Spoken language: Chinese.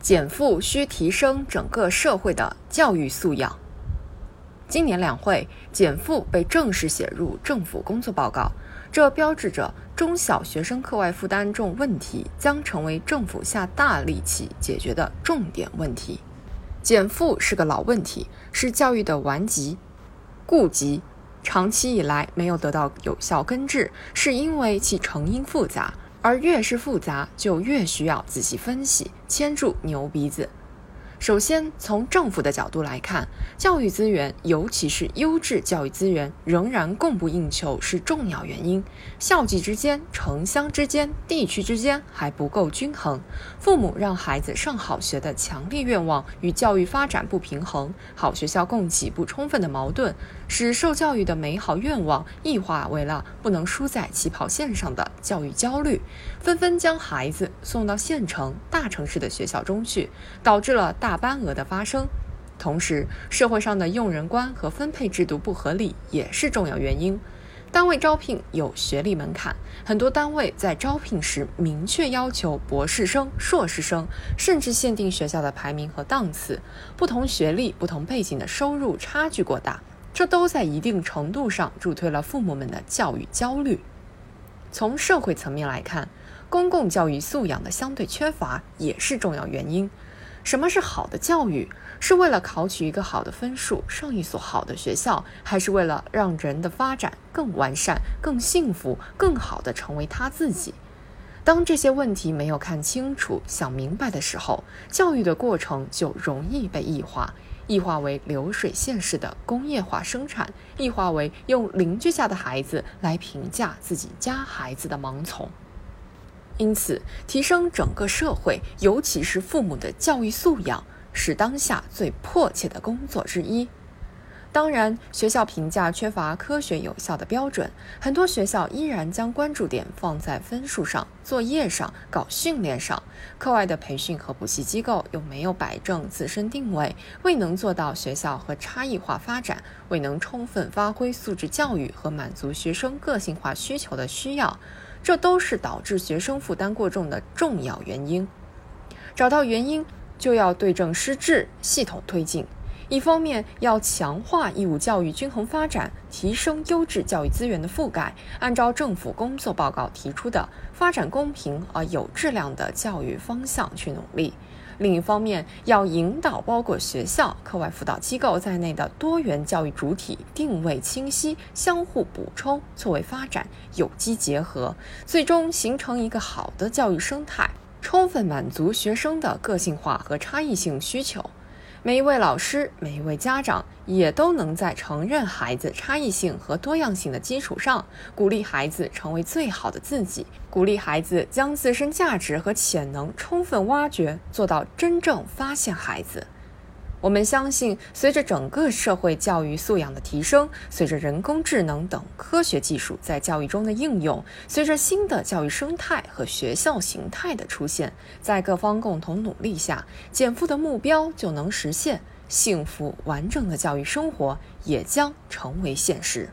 减负需提升整个社会的教育素养。今年两会，减负被正式写入政府工作报告，这标志着中小学生课外负担重问题将成为政府下大力气解决的重点问题。减负是个老问题，是教育的顽疾、痼疾，长期以来没有得到有效根治，是因为其成因复杂。而越是复杂，就越需要仔细分析，牵住牛鼻子。首先，从政府的角度来看，教育资源，尤其是优质教育资源，仍然供不应求是重要原因。校际之间、城乡之间、地区之间还不够均衡，父母让孩子上好学的强烈愿望与教育发展不平衡，好学校供给不充分的矛盾，使受教育的美好愿望异化为了不能输在起跑线上的教育焦虑，纷纷将孩子送到县城、大城市的学校中去，导致了大。大班额的发生，同时社会上的用人观和分配制度不合理也是重要原因。单位招聘有学历门槛，很多单位在招聘时明确要求博士生、硕士生，甚至限定学校的排名和档次。不同学历、不同背景的收入差距过大，这都在一定程度上助推了父母们的教育焦虑。从社会层面来看，公共教育素养的相对缺乏也是重要原因。什么是好的教育？是为了考取一个好的分数，上一所好的学校，还是为了让人的发展更完善、更幸福、更好的成为他自己？当这些问题没有看清楚、想明白的时候，教育的过程就容易被异化，异化为流水线式的工业化生产，异化为用邻居家的孩子来评价自己家孩子的盲从。因此，提升整个社会，尤其是父母的教育素养，是当下最迫切的工作之一。当然，学校评价缺乏科学有效的标准，很多学校依然将关注点放在分数上、作业上、搞训练上，课外的培训和补习机构又没有摆正自身定位，未能做到学校和差异化发展，未能充分发挥素质教育和满足学生个性化需求的需要。这都是导致学生负担过重的重要原因。找到原因，就要对症施治，系统推进。一方面要强化义务教育均衡发展，提升优质教育资源的覆盖，按照政府工作报告提出的发展公平而有质量的教育方向去努力。另一方面，要引导包括学校、课外辅导机构在内的多元教育主体定位清晰、相互补充、错位发展、有机结合，最终形成一个好的教育生态，充分满足学生的个性化和差异性需求。每一位老师、每一位家长也都能在承认孩子差异性和多样性的基础上，鼓励孩子成为最好的自己，鼓励孩子将自身价值和潜能充分挖掘，做到真正发现孩子。我们相信，随着整个社会教育素养的提升，随着人工智能等科学技术在教育中的应用，随着新的教育生态和学校形态的出现，在各方共同努力下，减负的目标就能实现，幸福完整的教育生活也将成为现实。